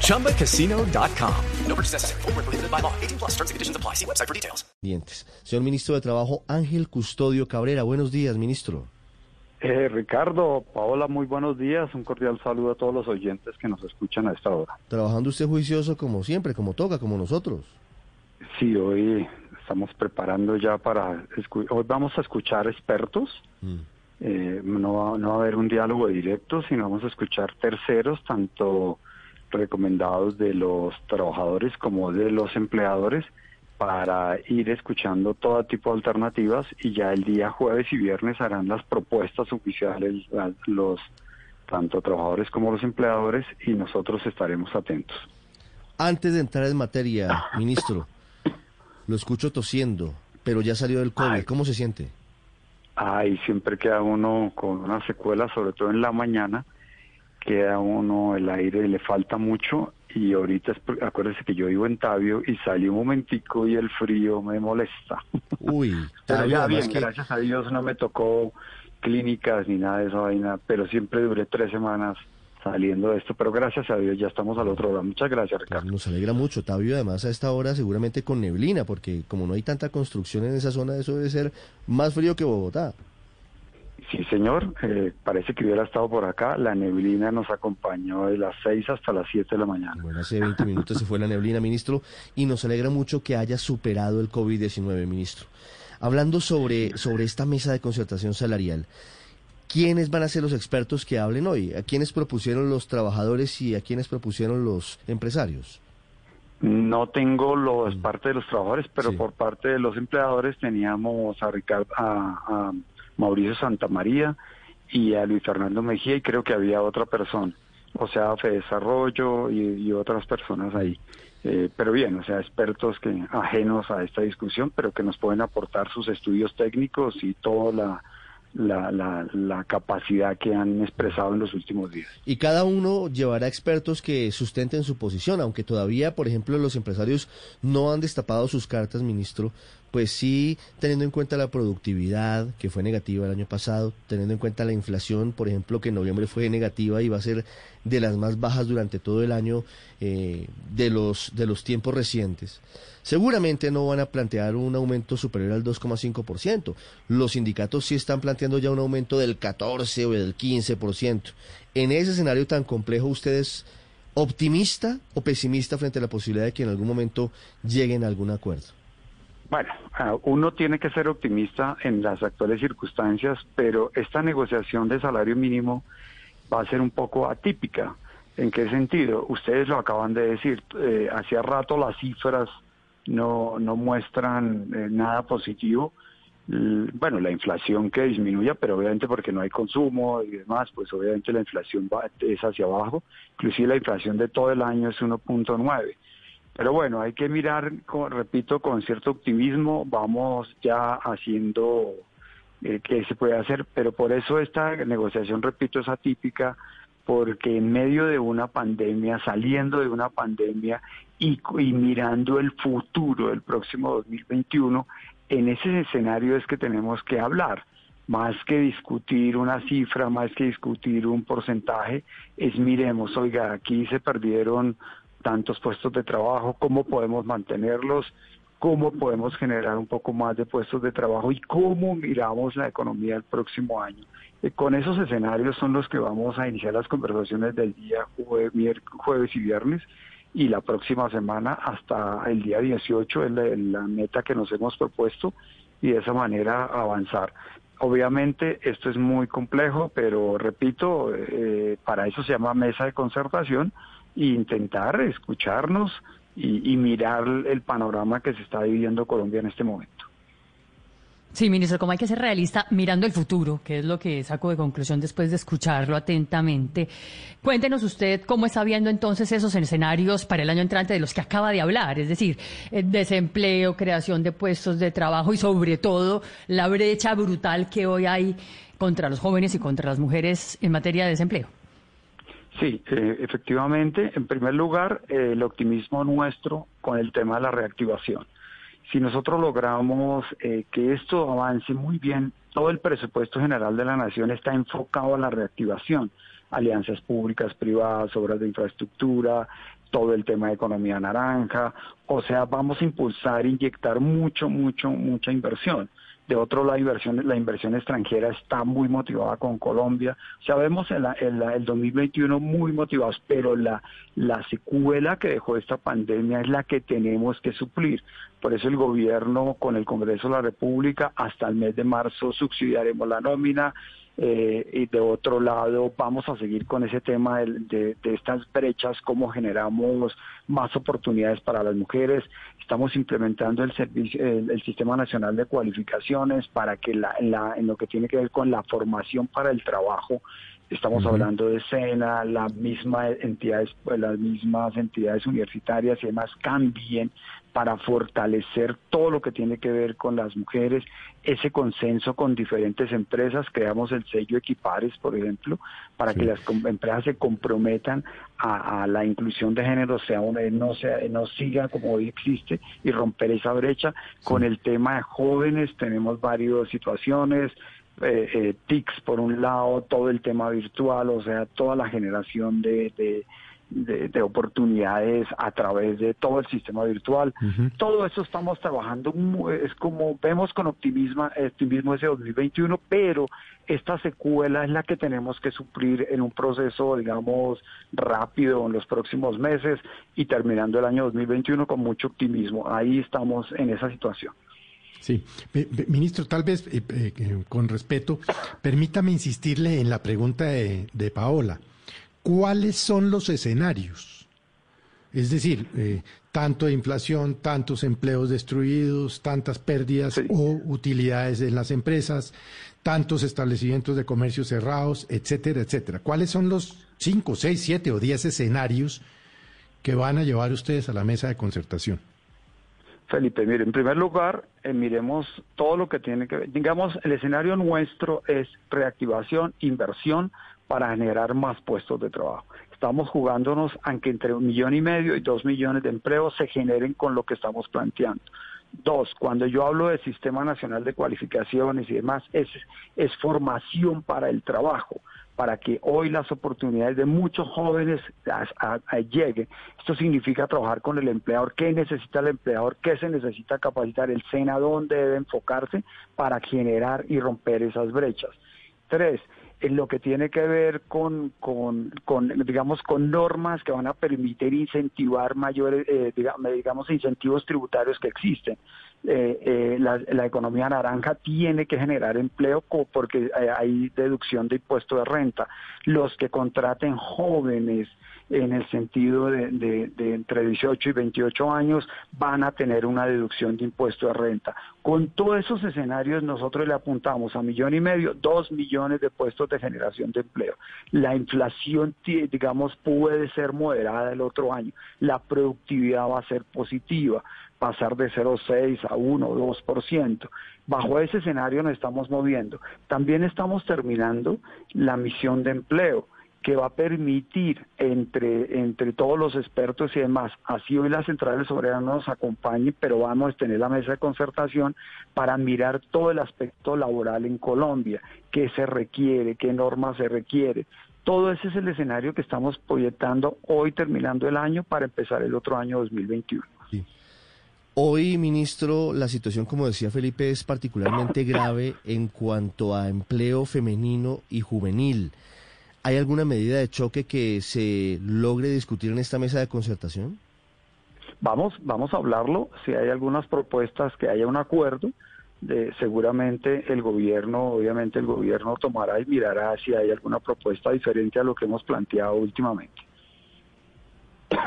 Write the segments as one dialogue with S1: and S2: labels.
S1: ChumbaCasino.com. No purchase necessary. Full prohibited by law. 18 plus terms and conditions apply. See website for details.
S2: Dientes. Señor Ministro de Trabajo Ángel Custodio Cabrera. Buenos días, ministro.
S3: Eh, Ricardo, Paola, muy buenos días. Un cordial saludo a todos los oyentes que nos escuchan a esta hora.
S2: Trabajando usted juicioso como siempre, como toca, como nosotros.
S3: Sí, hoy estamos preparando ya para... Hoy vamos a escuchar expertos. Mm. Eh, no, va, no va a haber un diálogo directo, sino vamos a escuchar terceros, tanto recomendados de los trabajadores como de los empleadores, para ir escuchando todo tipo de alternativas y ya el día jueves y viernes harán las propuestas oficiales los tanto trabajadores como los empleadores y nosotros estaremos atentos.
S2: Antes de entrar en materia, ministro, lo escucho tosiendo, pero ya salió del COVID. ¿Cómo se siente?
S3: Ay, siempre queda uno con una secuela, sobre todo en la mañana, queda uno el aire, le falta mucho y ahorita acuérdese que yo vivo en Tabio y salí un momentico y el frío me molesta.
S2: Uy,
S3: pero ya bien, gracias a Dios no me tocó clínicas ni nada de esa vaina, pero siempre duré tres semanas saliendo de esto, pero gracias a Dios ya estamos al otro lado. Muchas gracias, Ricardo.
S2: Nos alegra mucho, Tabio, además a esta hora seguramente con neblina, porque como no hay tanta construcción en esa zona, eso debe ser más frío que Bogotá.
S3: Sí, señor, eh, parece que hubiera estado por acá. La neblina nos acompañó de las 6 hasta las 7 de la mañana.
S2: Bueno, hace 20 minutos se fue la neblina, ministro, y nos alegra mucho que haya superado el COVID-19, ministro. Hablando sobre, sobre esta mesa de concertación salarial, ¿quiénes van a ser los expertos que hablen hoy? ¿A quiénes propusieron los trabajadores y a quiénes propusieron los empresarios?
S3: No tengo los mm. parte de los trabajadores, pero por parte de los empleadores teníamos a Ricardo, a Mauricio Santamaría y a Luis Fernando Mejía y creo que había otra persona, o sea, Fede Desarrollo y, otras personas ahí. Eh, pero bien, o sea, expertos que ajenos a esta discusión, pero que nos pueden aportar sus estudios técnicos y toda la, la, la, la, capacidad que han expresado en los últimos días.
S2: Y cada uno llevará expertos que sustenten su posición, aunque todavía, por ejemplo, los empresarios no han destapado sus cartas, ministro, pues sí, teniendo en cuenta la productividad, que fue negativa el año pasado, teniendo en cuenta la inflación, por ejemplo, que en noviembre fue negativa y va a ser de las más bajas durante todo el año eh, de, los, de los tiempos recientes. Seguramente no van a plantear un aumento superior al 2,5%. Los sindicatos sí están planteando ya un aumento del 14 o del 15%. En ese escenario tan complejo, ¿ustedes optimista o pesimista frente a la posibilidad de que en algún momento lleguen a algún acuerdo?
S3: Bueno, ah, uno tiene que ser optimista en las actuales circunstancias, pero esta negociación de salario mínimo va a ser un poco atípica. ¿En qué sentido? Ustedes lo acaban de decir, eh, hacía rato las cifras no, no muestran eh, nada positivo. bueno, la inflación que disminuya, pero obviamente porque no hay consumo y demás, pues obviamente la inflación va, es hacia abajo. Inclusive la inflación de todo el año es 1.9. Pero bueno, hay que mirar, repito, con cierto optimismo, vamos ya haciendo eh, qué se puede hacer, pero por eso esta negociación, repito, es atípica, porque en medio de una pandemia, saliendo de una pandemia y mirando el futuro del próximo 2021, en ese escenario es que tenemos que hablar. Más que discutir una cifra, más que discutir un porcentaje, es miremos, oiga, aquí se perdieron tantos puestos de trabajo, cómo podemos mantenerlos, cómo podemos generar un poco más de puestos de trabajo y cómo miramos la economía el próximo año. Eh, con esos escenarios son los que vamos a iniciar las conversaciones del día jueves y viernes y la próxima semana hasta el día 18 es la, meta que nos hemos propuesto y de esa manera avanzar. Obviamente esto es muy complejo, pero repito, eh, para eso se llama mesa de concertación e intentar escucharnos y, mirar el panorama que se está viviendo Colombia en este momento.
S4: Sí, ministro, como hay que ser realista mirando el futuro, que es lo que saco de conclusión después de escucharlo atentamente. Cuéntenos usted cómo está viendo entonces esos escenarios para el año entrante de los que acaba de hablar, es decir, eh, desempleo, creación de puestos de trabajo y sobre todo la brecha brutal que hoy hay contra los jóvenes y contra las mujeres en materia de desempleo.
S3: Sí, eh, efectivamente, en primer lugar, eh, el optimismo nuestro con el tema de la reactivación. Si nosotros logramos eh, que esto avance muy bien, todo el presupuesto general de la nación está enfocado a la reactivación, alianzas públicas, privadas, obras de infraestructura, todo el tema de economía naranja, o sea, vamos a impulsar, inyectar mucho, mucho, mucha inversión. De otro la inversión, la inversión extranjera está muy motivada con Colombia. O sea, vemos el, el, el 2021 muy motivados, pero la, la secuela que dejó esta pandemia es la que tenemos que suplir. Por eso el gobierno con el Congreso de la República hasta el mes de marzo subsidiaremos la nómina, eh, y de otro lado vamos a seguir con ese tema de, estas brechas, cómo generamos más oportunidades para las mujeres. Estamos implementando el, servicio, el, Sistema Nacional de Cualificaciones para que la, en lo que tiene que ver con la formación para el trabajo Estamos hablando de SENA, las mismas entidades, pues, las mismas entidades universitarias y demás cambien para fortalecer todo lo que tiene que ver con las mujeres, ese consenso con diferentes empresas, creamos el sello Equipares, por ejemplo, para que las empresas se comprometan a, la inclusión de género, sea no, sea, no siga como hoy existe y romper esa brecha. Con el tema de jóvenes tenemos varias situaciones, eh, eh, TICs por un lado, todo el tema virtual, o sea, toda la generación de, de, oportunidades a través de todo el sistema virtual. Todo eso estamos trabajando, es como vemos con optimismo, optimismo ese 2021, pero esta secuela es la que tenemos que suplir en un proceso, digamos, rápido en los próximos meses y terminando el año 2021 con mucho optimismo. Ahí estamos en esa situación.
S5: Sí, ministro, tal vez eh, eh, con respeto, permítame insistirle en la pregunta de, Paola. ¿Cuáles son los escenarios? Es decir, eh, tanto inflación, tantos empleos destruidos, tantas pérdidas o utilidades en las empresas, tantos establecimientos de comercio cerrados, etcétera, etcétera. ¿Cuáles son los cinco, seis, siete o diez escenarios que van a llevar ustedes a la mesa de concertación?
S3: Felipe, mire, en primer lugar, eh, miremos todo lo que tiene que ver. Digamos, el escenario nuestro es reactivación, inversión para generar más puestos de trabajo. Estamos jugándonos a que entre un millón y medio y dos millones de empleos se generen con lo que estamos planteando. Dos, cuando yo hablo del Sistema Nacional de Cualificaciones y demás, es, es formación para el trabajo para que hoy las oportunidades de muchos jóvenes lleguen. Esto significa trabajar con el empleador, qué necesita el empleador, qué se necesita capacitar, el SENA dónde debe enfocarse para generar y romper esas brechas. Tres, en lo que tiene que ver con, con, digamos, con normas que van a permitir incentivar mayores, eh, digamos, incentivos tributarios que existen. Eh, eh, la, economía naranja tiene que generar empleo porque hay deducción de impuesto de renta. Los que contraten jóvenes en el sentido de, entre 18 y 28 años van a tener una deducción de impuesto de renta. Con todos esos escenarios nosotros le apuntamos a millón y medio, dos millones de puestos de generación de empleo. La inflación, digamos, puede ser moderada el otro año. La productividad va a ser positiva pasar de 0,6 a 1 o 2%. Bajo ese escenario nos estamos moviendo. También estamos terminando la misión de empleo que va a permitir entre, entre todos los expertos y demás, así hoy las centrales obreras nos acompañen, pero vamos a tener la mesa de concertación para mirar todo el aspecto laboral en Colombia, qué se requiere, qué normas se requiere. Todo ese es el escenario que estamos proyectando hoy terminando el año para empezar el otro año 2021.
S2: Hoy, ministro, la situación, como decía Felipe, es particularmente grave en cuanto a empleo femenino y juvenil. ¿Hay alguna medida de choque que se logre discutir en esta mesa de concertación?
S3: Vamos, vamos a hablarlo. Si hay algunas propuestas que haya un acuerdo, de, seguramente el gobierno, obviamente el gobierno tomará y mirará si hay alguna propuesta diferente a lo que hemos planteado últimamente.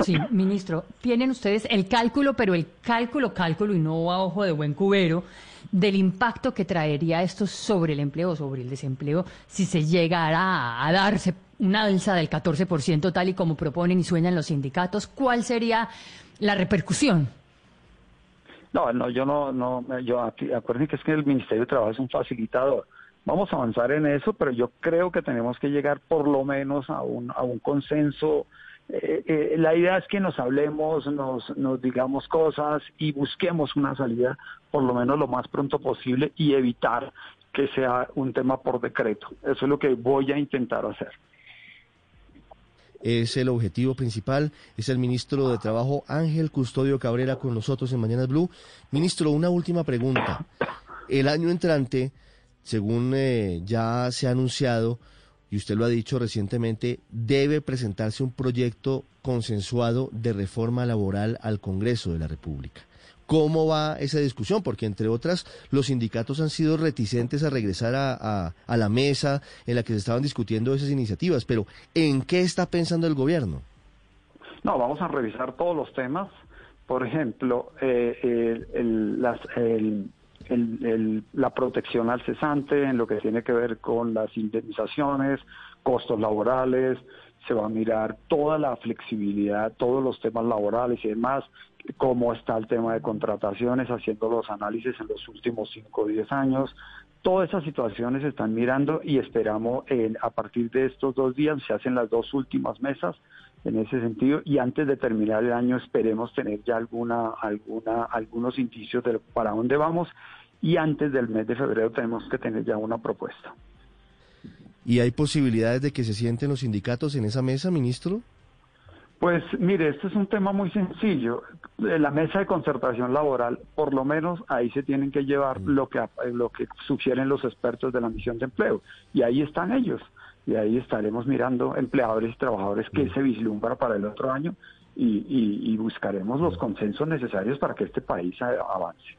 S4: Sí, ministro, tienen ustedes el cálculo, pero el cálculo, cálculo y no a ojo de buen cubero, del impacto que traería esto sobre el empleo, sobre el desempleo, si se llegara a, darse una alza del 14% tal y como proponen y sueñan los sindicatos, ¿cuál sería la repercusión?
S3: No, no, yo no, no, yo acuérdense que es que el Ministerio de Trabajo es un facilitador. Vamos a avanzar en eso, pero yo creo que tenemos que llegar por lo menos a un, a un consenso eh, eh, la idea es que nos hablemos, nos, digamos cosas y busquemos una salida por lo menos lo más pronto posible y evitar que sea un tema por decreto. Eso es lo que voy a intentar hacer.
S2: Es el objetivo principal. Es el ministro de Trabajo Ángel Custodio Cabrera con nosotros en Mañanas Blue. Ministro, una última pregunta. El año entrante, según eh, ya se ha anunciado, y usted lo ha dicho recientemente, debe presentarse un proyecto consensuado de reforma laboral al Congreso de la República. ¿Cómo va esa discusión? Porque, entre otras, los sindicatos han sido reticentes a regresar a, la mesa en la que se estaban discutiendo esas iniciativas. Pero, ¿en qué está pensando el gobierno?
S3: No, vamos a revisar todos los temas. Por ejemplo, eh, las, el, el, la protección al cesante en lo que tiene que ver con las indemnizaciones, costos laborales, se va a mirar toda la flexibilidad, todos los temas laborales y demás, cómo está el tema de contrataciones, haciendo los análisis en los últimos 5 o 10 años. Todas esas situaciones se están mirando y esperamos eh, a partir de estos dos días se hacen las dos últimas mesas en ese sentido y antes de terminar el año esperemos tener ya alguna alguna algunos indicios de para dónde vamos y antes del mes de febrero tenemos que tener ya una propuesta.
S2: ¿Y hay posibilidades de que se sienten los sindicatos en esa mesa, ministro?
S3: Pues mire, este es un tema muy sencillo. La mesa de concertación laboral, por lo menos ahí se tienen que llevar mm. lo que lo que sugieren los expertos de la misión de empleo y ahí están ellos y ahí estaremos mirando empleadores y trabajadores que mm. se vislumbra para el otro año y, buscaremos los mm. consensos necesarios para que este país avance.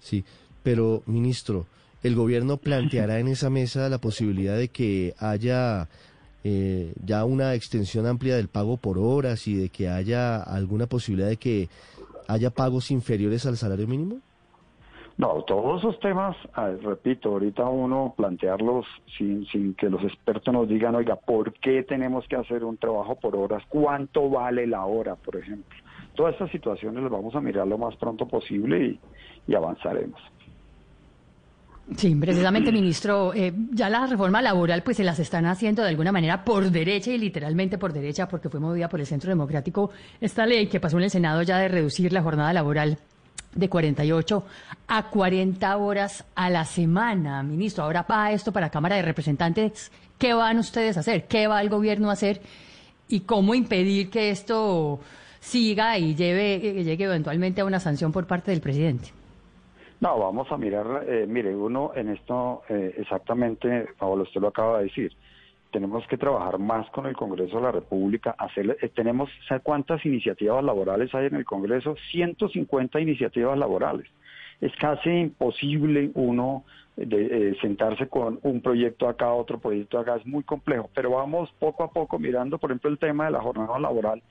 S2: Sí, pero ministro, ¿el gobierno planteará en esa mesa la posibilidad de que haya eh, ya una extensión amplia del pago por horas y de que haya alguna posibilidad de que haya pagos inferiores al salario mínimo?
S3: No, todos esos temas, repito, ahorita uno plantearlos sin, sin que los expertos nos digan, oiga, ¿por qué tenemos que hacer un trabajo por horas? ¿Cuánto vale la hora, por ejemplo? Todas estas situaciones las vamos a mirar lo más pronto posible y, avanzaremos.
S4: Sí, precisamente, ministro, eh, ya la reforma laboral pues se las están haciendo de alguna manera por derecha y literalmente por derecha porque fue movida por el Centro Democrático esta ley que pasó en el Senado ya de reducir la jornada laboral de 48 a 40 horas a la semana. Ministro, ahora va esto para Cámara de Representantes. ¿Qué van ustedes a hacer? ¿Qué va el gobierno a hacer? ¿Y cómo impedir que esto siga y lleve, llegue eventualmente a una sanción por parte del presidente?
S3: No, vamos a mirar, eh, mire, uno en esto eh, exactamente, Pablo, usted lo acaba de decir, tenemos que trabajar más con el Congreso de la República, hacer, eh, tenemos, ¿sabe cuántas iniciativas laborales hay en el Congreso? 150 iniciativas laborales. Es casi imposible uno de, eh, sentarse con un proyecto acá, otro proyecto acá, es muy complejo, pero vamos poco a poco mirando, por ejemplo, el tema de la jornada laboral.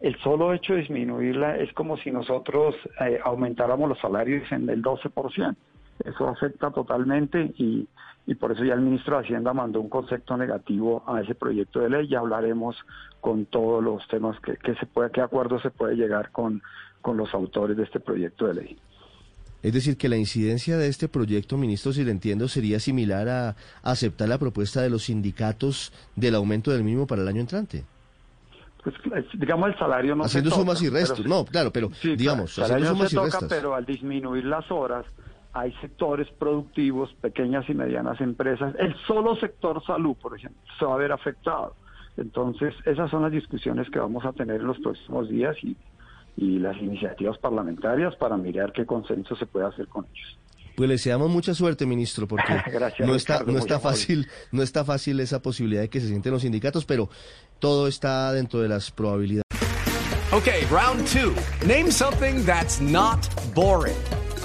S3: El solo hecho de disminuirla es como si nosotros eh, aumentáramos los salarios en el 12%. Eso afecta totalmente y, y por eso ya el ministro de Hacienda mandó un concepto negativo a ese proyecto de ley. Ya hablaremos con todos los temas que, se puede, qué acuerdo se puede llegar con, con los autores de este proyecto de ley.
S2: Es decir, que la incidencia de este proyecto, ministro, si lo entiendo, sería similar a aceptar la propuesta de los sindicatos del aumento del mínimo para el año entrante.
S3: Pues, digamos, el salario no
S2: haciendo
S3: se
S2: toca, sumas y restos, no, claro, pero digamos,
S3: haciendo sumas y restos. Pero al disminuir las horas, hay sectores productivos, pequeñas y medianas empresas, el solo sector salud, por ejemplo, se va a ver afectado. Entonces, esas son las discusiones que vamos a tener en los próximos días y, y las iniciativas parlamentarias para mirar qué consenso se puede hacer con ellos.
S2: Pues le deseamos mucha suerte, ministro, porque no está, no está fácil, no está fácil esa posibilidad de que se sienten los sindicatos, pero todo está dentro de las probabilidades.
S1: Okay, round two. Name something that's not boring.